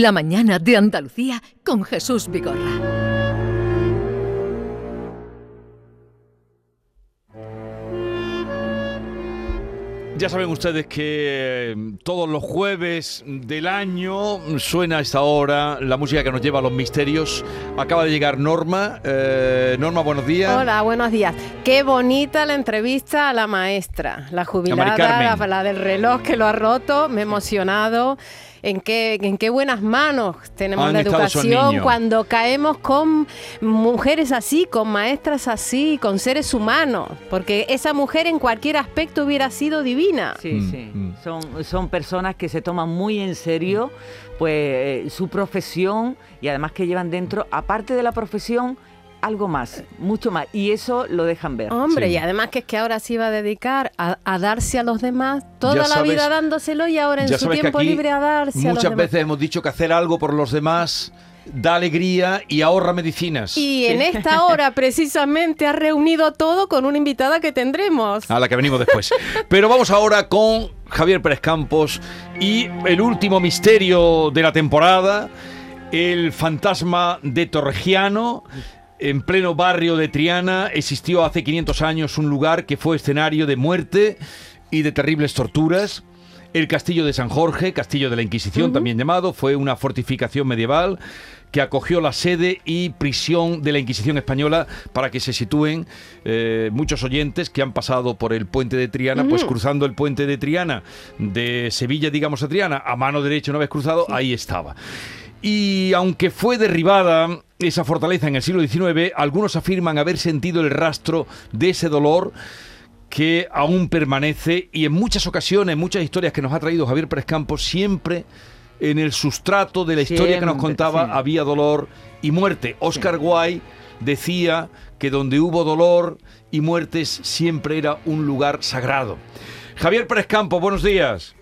La mañana de Andalucía con Jesús Vigorra. Ya saben ustedes que eh, todos los jueves del año suena a esta hora la música que nos lleva a los misterios. Acaba de llegar Norma. Eh, Norma, buenos días. Hola, buenos días. Qué bonita la entrevista a la maestra, la jubilada, la, la del reloj que lo ha roto. Me he emocionado en qué, en qué buenas manos tenemos la educación cuando caemos con mujeres así, con maestras así, con seres humanos, porque esa mujer en cualquier aspecto hubiera sido divina. Sí, mm, sí, mm. Son, son personas que se toman muy en serio pues eh, su profesión y además que llevan dentro, aparte de la profesión, algo más, mucho más. Y eso lo dejan ver. Hombre, y además que es que ahora se iba a dedicar a, darse a los demás toda la vida dándoselo y ahora en su tiempo libre a darse a los demás. Muchas veces hemos dicho que hacer algo por los demás da alegría y ahorra medicinas. Y en esta hora precisamente ha reunido todo con una invitada que tendremos. A la que venimos después. Pero vamos ahora con Javier Pérez Campos y el último misterio de la temporada, el fantasma de Torregiano en pleno barrio de Triana existió hace 500 años un lugar que fue escenario de muerte y de terribles torturas. El castillo de San Jorge, castillo de la Inquisición también llamado, fue una fortificación medieval que acogió la sede y prisión de la Inquisición española para que se sitúen eh, muchos oyentes que han pasado por el puente de Triana, pues cruzando el puente de Triana de Sevilla, digamos a Triana, a mano derecha una vez cruzado, ahí estaba. Y aunque fue derribada esa fortaleza en el siglo XIX, algunos afirman haber sentido el rastro de ese dolor que aún permanece y en muchas ocasiones, en muchas historias que nos ha traído Javier Pérez Campos, siempre en el sustrato de la historia que nos contaba había dolor y muerte. Oscar Wilde decía que donde hubo dolor y muertes siempre era un lugar sagrado. Javier Pérez Campos, buenos días.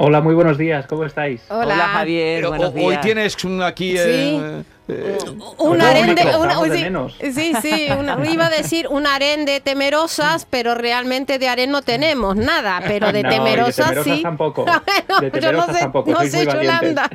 Hola, muy buenos días, ¿cómo estáis? Hola, Javier, buenos días. Hoy tienes aquí... Eh, eh, un arende, sí, sí, iba a decir un aren de temerosas, pero realmente de aren no tenemos nada, pero de temerosas, de sí. Tampoco. de temerosas no sé, tampoco. No sé, Yolanda.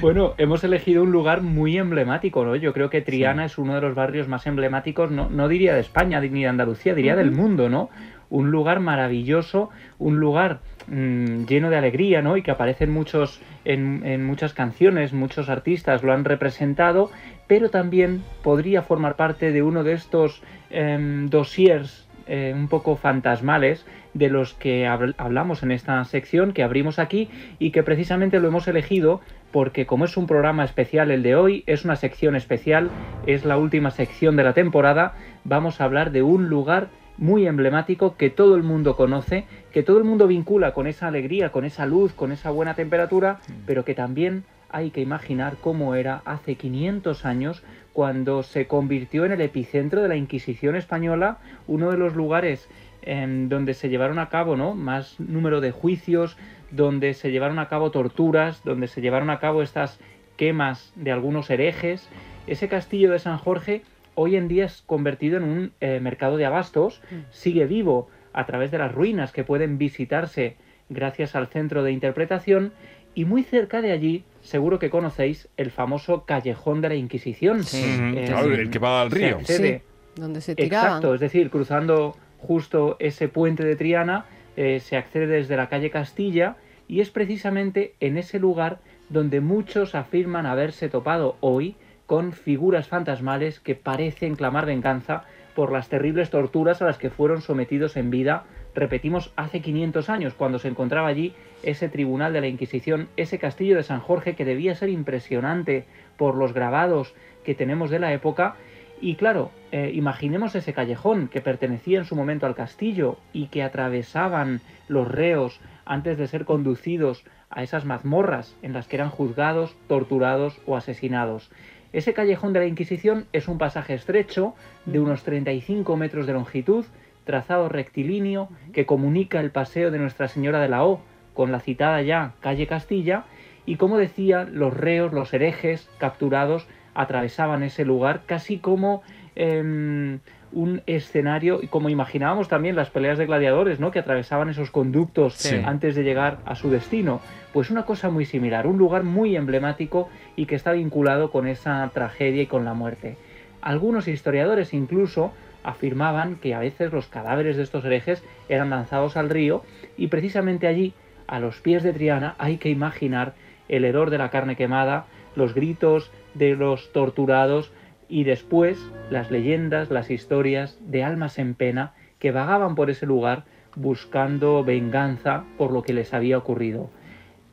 bueno, hemos elegido un lugar muy emblemático, ¿no? Yo creo que Triana es uno de los barrios más emblemáticos, no, no diría de España ni de Andalucía, diría del mundo, ¿no? Un lugar maravilloso, un lugar Mm, lleno de alegría, ¿no? Y que aparecen muchos en, muchas canciones, muchos artistas lo han representado, pero también podría formar parte de uno de estos eh, dossiers un poco fantasmales de los que hablamos en esta sección que abrimos aquí y que precisamente lo hemos elegido porque como es un programa especial el de hoy, es una sección especial, es la última sección de la temporada, vamos a hablar de un lugar muy emblemático que todo el mundo conoce, que todo el mundo vincula con esa alegría, con esa luz, con esa buena temperatura, pero que también hay que imaginar cómo era hace 500 años cuando se convirtió en el epicentro de la Inquisición española, uno de los lugares en donde se llevaron a cabo ¿no? más número de juicios, donde se llevaron a cabo torturas, donde se llevaron a cabo estas quemas de algunos herejes. Ese castillo de San Jorge hoy en día es convertido en un eh, mercado de abastos, mm. sigue vivo a través de las ruinas que pueden visitarse gracias al centro de interpretación y muy cerca de allí seguro que conocéis el famoso callejón de la Inquisición. Eh, el que va al río. sí, donde se tiraban. Exacto, es decir, cruzando justo ese puente de Triana eh, se accede desde la calle Castilla y es precisamente en ese lugar donde muchos afirman haberse topado hoy con figuras fantasmales que parecen clamar venganza por las terribles torturas a las que fueron sometidos en vida, repetimos, hace 500 años, cuando se encontraba allí ese tribunal de la Inquisición, ese castillo de San Jorge que debía ser impresionante por los grabados que tenemos de la época. Y claro, eh, imaginemos ese callejón que pertenecía en su momento al castillo y que atravesaban los reos antes de ser conducidos a esas mazmorras en las que eran juzgados, torturados o asesinados. Ese callejón de la Inquisición es un pasaje estrecho de unos 35 metros de longitud, trazado rectilíneo, que comunica el paseo de Nuestra Señora de la O con la citada ya calle Castilla, y como decía, los reos, los herejes capturados atravesaban ese lugar casi como em, un escenario, como imaginábamos también las peleas de gladiadores, ¿no? Que atravesaban esos conductos antes de llegar a su destino. Pues una cosa muy similar, un lugar muy emblemático y que está vinculado con esa tragedia y con la muerte. Algunos historiadores incluso afirmaban que a veces los cadáveres de estos herejes eran lanzados al río y precisamente allí, a los pies de Triana, hay que imaginar el hedor de la carne quemada, los gritos de los torturados y después las leyendas, las historias de almas en pena que vagaban por ese lugar buscando venganza por lo que les había ocurrido.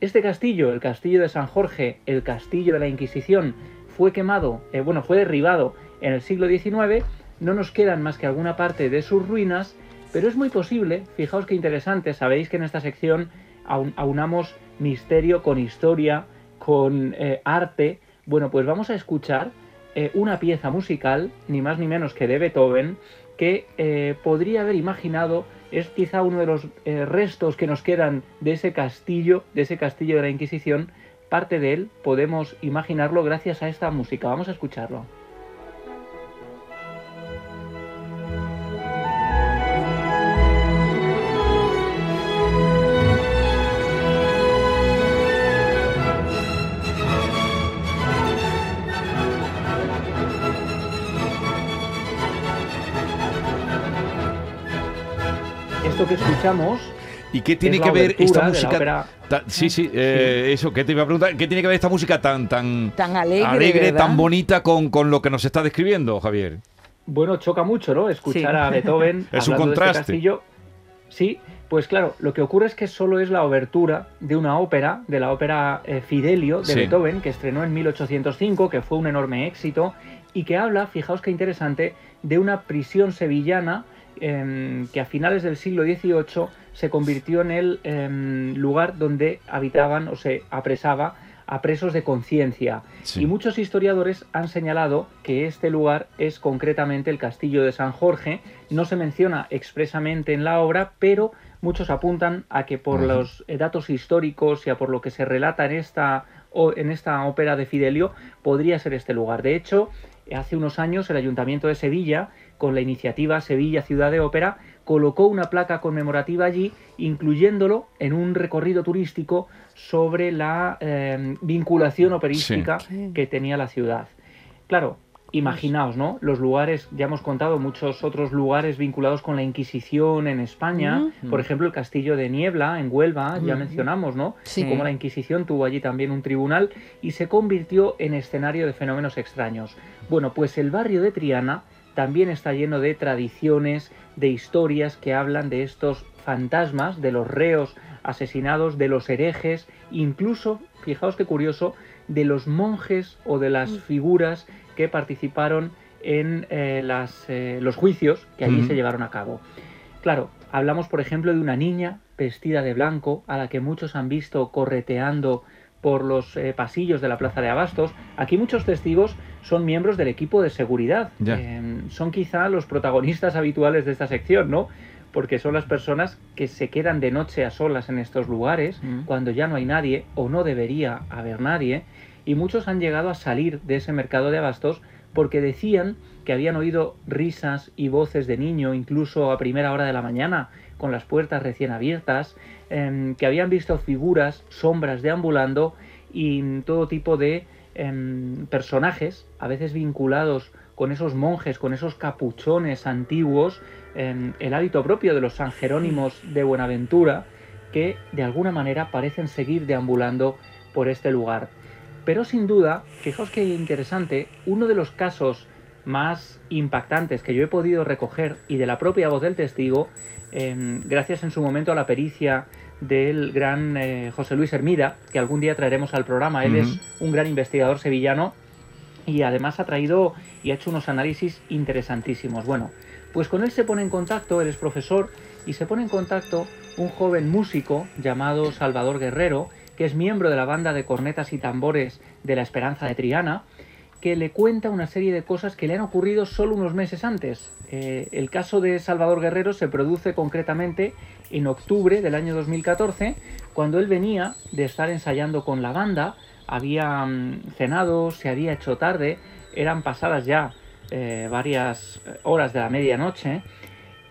Este castillo, el castillo de San Jorge, el castillo de la Inquisición, fue quemado, eh, bueno, fue derribado en el siglo XIX no nos quedan más que alguna parte de sus ruinas, pero es muy posible, fijaos qué interesante, sabéis que en esta sección aunamos misterio con historia, con eh, arte. Bueno, pues vamos a escuchar eh, una pieza musical, ni más ni menos que de Beethoven, que eh, podría haber imaginado, es quizá uno de los restos que nos quedan de ese castillo, de ese castillo de la Inquisición, parte de él podemos imaginarlo gracias a esta música. Vamos a escucharlo. Que escuchamos ¿Y qué tiene que ver esta música? sí, sí, eh, eso, ¿qué te iba a preguntar? ¿Qué tiene que ver esta música tan, tan, tan alegre, tan bonita con, con, lo que nos está describiendo, Javier? Bueno, choca mucho, ¿no? Escuchar a Beethoven. es un este contraste. Sí, pues claro, lo que ocurre es que solo es la obertura de una ópera, de la ópera eh, Fidelio de Beethoven, que estrenó en 1805, que fue un enorme éxito, y que habla, fijaos qué interesante, de una prisión sevillana Em, que a finales del siglo XVIII se convirtió en el em, lugar donde habitaban o se apresaba a presos de conciencia. Y muchos historiadores han señalado que este lugar es concretamente el castillo de San Jorge. No se menciona expresamente en la obra, pero muchos apuntan a que por los datos históricos y a por lo que se relata en esta, en esta ópera de Fidelio, podría ser este lugar. De hecho, hace unos años el Ayuntamiento de Sevilla con la iniciativa Sevilla Ciudad de Ópera, colocó una placa conmemorativa allí, incluyéndolo en un recorrido turístico sobre la eh, vinculación operística que tenía la ciudad. Claro, imaginaos, ¿no? Los lugares, ya hemos contado muchos otros lugares vinculados con la Inquisición en España, por ejemplo el Castillo de Niebla en Huelva, ya mencionamos, ¿no? Sí. Cómo la Inquisición tuvo allí también un tribunal y se convirtió en escenario de fenómenos extraños. Bueno, pues el barrio de Triana también está lleno de tradiciones, de historias que hablan de estos fantasmas, de los reos asesinados, de los herejes, incluso, fijaos qué curioso, de los monjes o de las mm. figuras que participaron en eh, eh, los juicios que allí se llevaron a cabo. Claro, hablamos por ejemplo de una niña vestida de blanco a la que muchos han visto correteando por los eh, pasillos de la Plaza de Abastos. Aquí muchos testigos son miembros del equipo de seguridad. Em, son quizá los protagonistas habituales de esta sección, ¿no? Porque son las personas que se quedan de noche a solas en estos lugares cuando ya no hay nadie o no debería haber nadie. Y muchos han llegado a salir de ese mercado de abastos porque decían que habían oído risas y voces de niño incluso a primera hora de la mañana con las puertas recién abiertas, em, que habían visto figuras, sombras deambulando y todo tipo de personajes, a veces vinculados con esos monjes, con esos capuchones antiguos, el hábito propio de los San Jerónimos de Buenaventura, que de alguna manera parecen seguir deambulando por este lugar. Pero sin duda, fijaos que interesante, uno de los casos más impactantes que yo he podido recoger y de la propia voz del testigo, em, gracias en su momento a la pericia del gran eh, José Luis Hermida, que algún día traeremos al programa. Él es un gran investigador sevillano y además ha traído y ha hecho unos análisis interesantísimos. Bueno, pues con él se pone en contacto, él es profesor, y se pone en contacto un joven músico llamado Salvador Guerrero, que es miembro de la banda de cornetas y tambores de la Esperanza de Triana, que le cuenta una serie de cosas que le han ocurrido solo unos meses antes. Eh, el caso de Salvador Guerrero se produce concretamente en octubre del año 2014, cuando él venía de estar ensayando con la banda, había mm, cenado, se había hecho tarde, eran pasadas ya eh, varias horas de la medianoche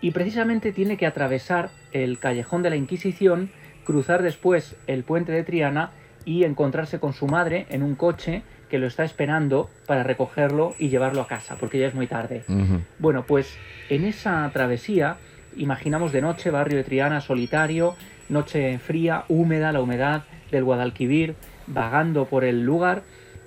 y precisamente tiene que atravesar el callejón de la Inquisición, cruzar después el puente de Triana y encontrarse con su madre en un coche que lo está esperando para recogerlo y llevarlo a casa, porque ya es muy tarde. Bueno, pues en esa travesía, imaginamos de noche, barrio de Triana solitario, noche fría, húmeda, la humedad del Guadalquivir, vagando por el lugar,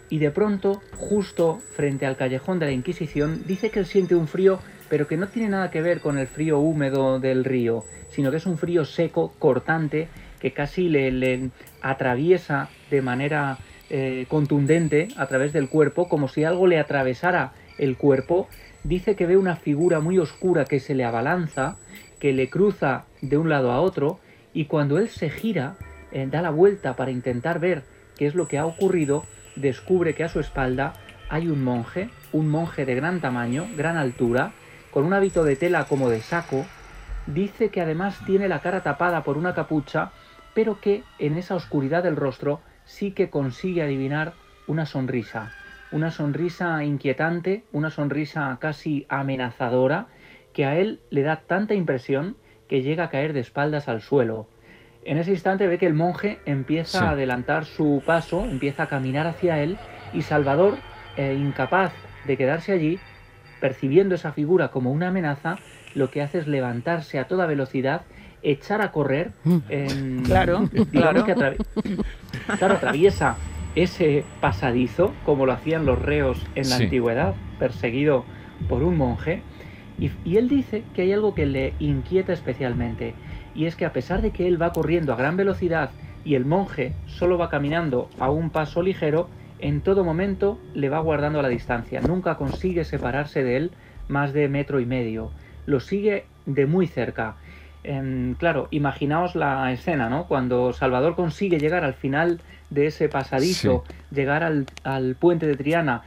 y de pronto, justo frente al callejón de la Inquisición, dice que él siente un frío, pero que no tiene nada que ver con el frío húmedo del río, sino que es un frío seco, cortante, que casi le, atraviesa de manera eh, contundente a través del cuerpo, como si algo le atravesara el cuerpo, dice que ve una figura muy oscura que se le abalanza, que le cruza de un lado a otro, y cuando él se gira, eh, da la vuelta para intentar ver qué es lo que ha ocurrido, descubre que a su espalda hay un monje, un monje de gran tamaño, gran altura, con un hábito de tela como de saco, dice que además tiene la cara tapada por una capucha, pero que en esa oscuridad del rostro sí que consigue adivinar una sonrisa, una sonrisa inquietante, una sonrisa casi amenazadora, que a él le da tanta impresión que llega a caer de espaldas al suelo. En ese instante ve que el monje empieza a adelantar su paso, empieza a caminar hacia él y Salvador, eh, incapaz de quedarse allí, percibiendo esa figura como una amenaza, lo que hace es levantarse a toda velocidad echar a correr. Mm. En, claro, claro. Que claro, atraviesa ese pasadizo, como lo hacían los reos en la antigüedad, perseguido por un monje. Y, y, él dice que hay algo que le inquieta especialmente, y es que a pesar de que él va corriendo a gran velocidad y el monje solo va caminando a un paso ligero, en todo momento le va guardando la distancia, nunca consigue separarse de él más de metro y medio, lo sigue de muy cerca claro, imaginaos la escena, ¿no? Cuando Salvador consigue llegar al final de ese pasadizo, llegar al, puente de Triana,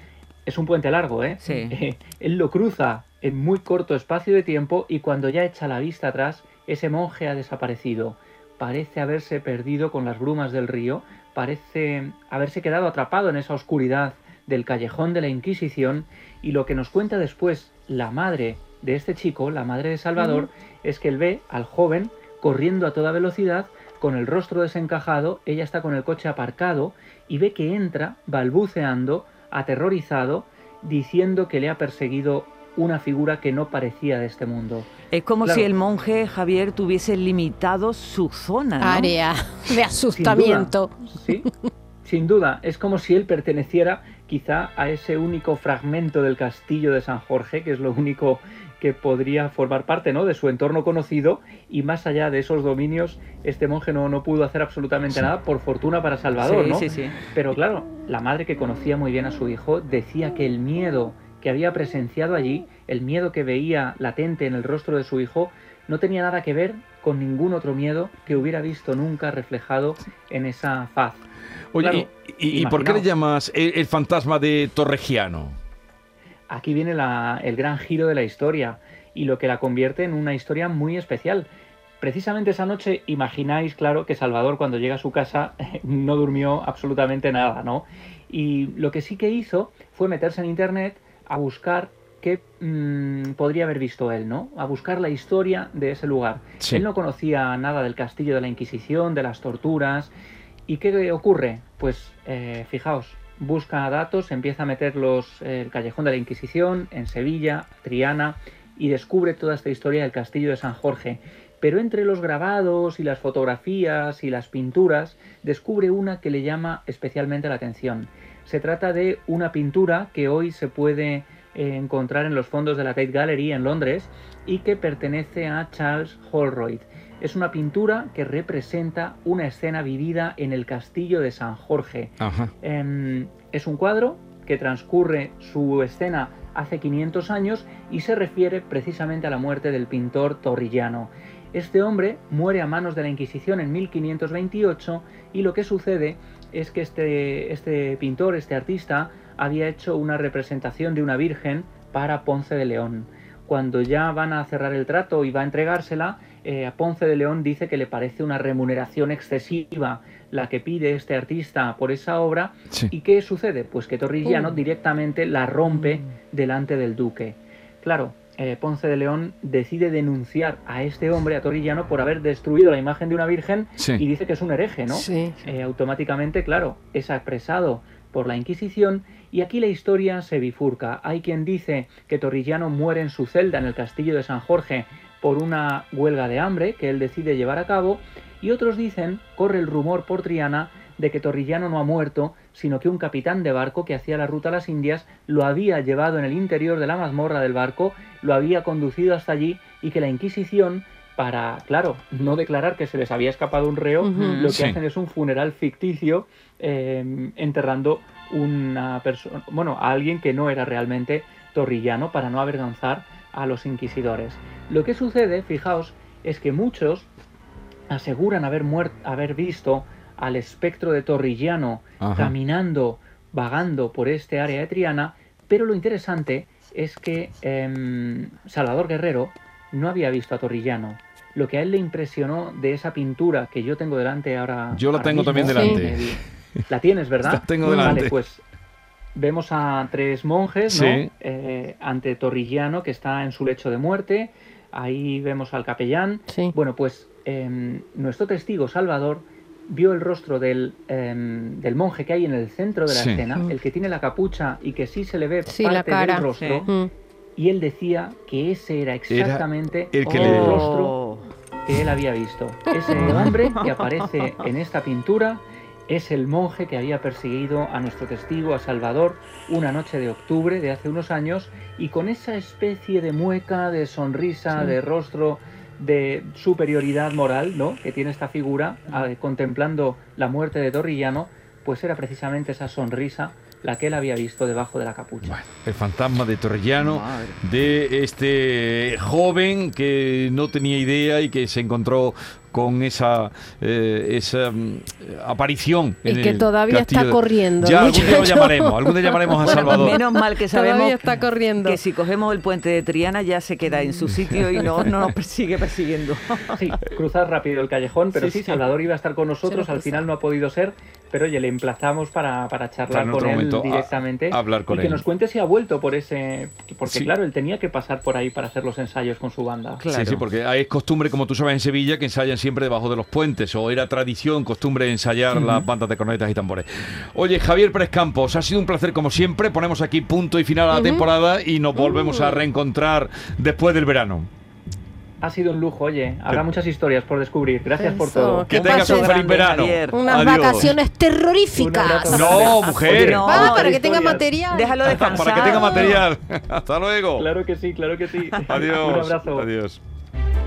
es un puente largo, ¿eh? Sí. él lo cruza en muy corto espacio de tiempo y cuando ya echa la vista atrás, ese monje ha desaparecido. Parece haberse perdido con las brumas del río, parece haberse quedado atrapado en esa oscuridad del callejón de la Inquisición y lo que nos cuenta después la madre de este chico, la madre de Salvador, es que él ve al joven corriendo a toda velocidad, con el rostro desencajado, ella está con el coche aparcado y ve que entra balbuceando, aterrorizado, diciendo que le ha perseguido una figura que no parecía de este mundo. Es como si el monje Javier tuviese limitado su zona. Área de asustamiento. sí, sin duda. Es como si él perteneciera quizá a ese único fragmento del castillo de San Jorge, que es lo único que podría formar parte ¿no? de su entorno conocido y más allá de esos dominios, este monje no, no pudo hacer absolutamente nada, por fortuna para Salvador, ¿no? Sí, sí. Pero claro, la madre que conocía muy bien a su hijo decía que el miedo que había presenciado allí, el miedo que veía latente en el rostro de su hijo, no tenía nada que ver con ningún otro miedo que hubiera visto nunca reflejado en esa faz. Oye, y, por qué le llamas el fantasma de Torregiano? Aquí viene el gran giro de la historia y lo que la convierte en una historia muy especial. Precisamente esa noche imagináis, claro, que Salvador cuando llega a su casa no durmió absolutamente nada, ¿no? Y lo que sí que hizo fue meterse en internet a buscar qué mm, podría haber visto él, ¿no? A buscar la historia de ese lugar. Él no conocía nada del castillo de la Inquisición, de las torturas. ¿Y qué ocurre? Pues eh, fijaos, busca datos, empieza a meter los, el Callejón de la Inquisición en Sevilla, Triana, y descubre toda esta historia del castillo de San Jorge. Pero entre los grabados y las fotografías y las pinturas, descubre una que le llama especialmente la atención. Se trata de una pintura que hoy se puede eh, encontrar en los fondos de la Tate Gallery en Londres y que pertenece a Charles Holroyd. Es una pintura que representa una escena vivida en el castillo de San Jorge. Em, es un cuadro que transcurre su escena hace 500 años y se refiere precisamente a la muerte del pintor Torrillano. Este hombre muere a manos de la Inquisición en 1528 y lo que sucede es que este, este pintor, este artista, había hecho una representación de una virgen para Ponce de León. Cuando ya van a cerrar el trato y va a entregársela, eh, Ponce de León dice que le parece una remuneración excesiva la que pide este artista por esa obra. ¿Y qué sucede? Pues que Torrigiano oh. directamente la rompe delante del duque. Claro, eh, Ponce de León decide denunciar a este hombre, a Torrillano, por haber destruido la imagen de una virgen y dice que es un hereje, ¿no? Eh, automáticamente, claro, es apresado por la Inquisición y aquí la historia se bifurca. Hay quien dice que Torrillano muere en su celda en el castillo de San Jorge por una huelga de hambre que él decide llevar a cabo y otros dicen, corre el rumor por Triana, de que Torrillano no ha muerto, sino que un capitán de barco que hacía la ruta a las Indias lo había llevado en el interior de la mazmorra del barco, lo había conducido hasta allí y que la Inquisición para, claro, no declarar que se les había escapado un reo, lo que hacen es un funeral ficticio em, enterrando una persona, bueno, a alguien que no era realmente torrillano para no avergonzar a los inquisidores. Lo que sucede, fijaos, es que muchos aseguran haber, haber visto al espectro de Torrillano caminando, vagando por este área de Triana, pero lo interesante es que em, Salvador Guerrero no había visto a Torrillano. Lo que a él le impresionó de esa pintura que yo tengo delante ahora. Yo la tengo también delante. la tienes, ¿verdad? La tengo delante. Vale, pues vemos a tres monjes, ¿no? Eh, ante Torrillano, que está en su lecho de muerte. Ahí vemos al capellán. Bueno, pues em, nuestro testigo Salvador vio el rostro del, em, del, monje que hay en el centro de la escena, mm. el que tiene la capucha y que sí se le ve parte del rostro, mm. y él decía que ese era exactamente el, rostro que él había visto. Ese hombre que aparece en esta pintura es el monje que había perseguido a nuestro testigo, a Salvador, una noche de octubre de hace unos años, y con esa especie de mueca, de sonrisa, de rostro de superioridad moral ¿no? que tiene esta figura contemplando la muerte de Torrillano, pues era precisamente esa sonrisa la que él había visto debajo de la capucha. el fantasma de Torrellano, de este joven que no tenía idea y que se encontró con esa, eh, esa mm, aparición. Y que todavía está corriendo. Ya algún día lo llamaremos, algún día llamaremos a Salvador. Menos mal que sabemos está corriendo. que si cogemos el puente de Triana ya se queda en su sitio y no, no nos persigue persiguiendo. Sí, cruzar rápido el callejón, pero sí, Salvador iba a estar con nosotros, al final no ha podido ser, pero oye, le emplazamos para, para charlar con él directamente hablar con y que nos cuente si ha vuelto por ese... Porque claro, él tenía que pasar por ahí para hacer los ensayos con su banda. Sí, sí, porque hay costumbre, como tú sabes, en Sevilla, que ensayan siempre debajo de los puentes, o era tradición, costumbre ensayar las bandas de cornetas y tambores. Oye, Javier Pérez Campos, ha sido un placer como siempre. Ponemos aquí punto y final a la temporada y nos volvemos a uh. reencontrar después del verano. Ha sido un lujo, oye. Habrá muchas historias por descubrir. Gracias por todo. Que tengas un feliz verano. Unas vacaciones terroríficas. No, mujer. No, para que tenga material. Déjalo descansar. Para que tenga material. Hasta luego. Claro que sí, claro que sí. Adiós. un abrazo. Adiós.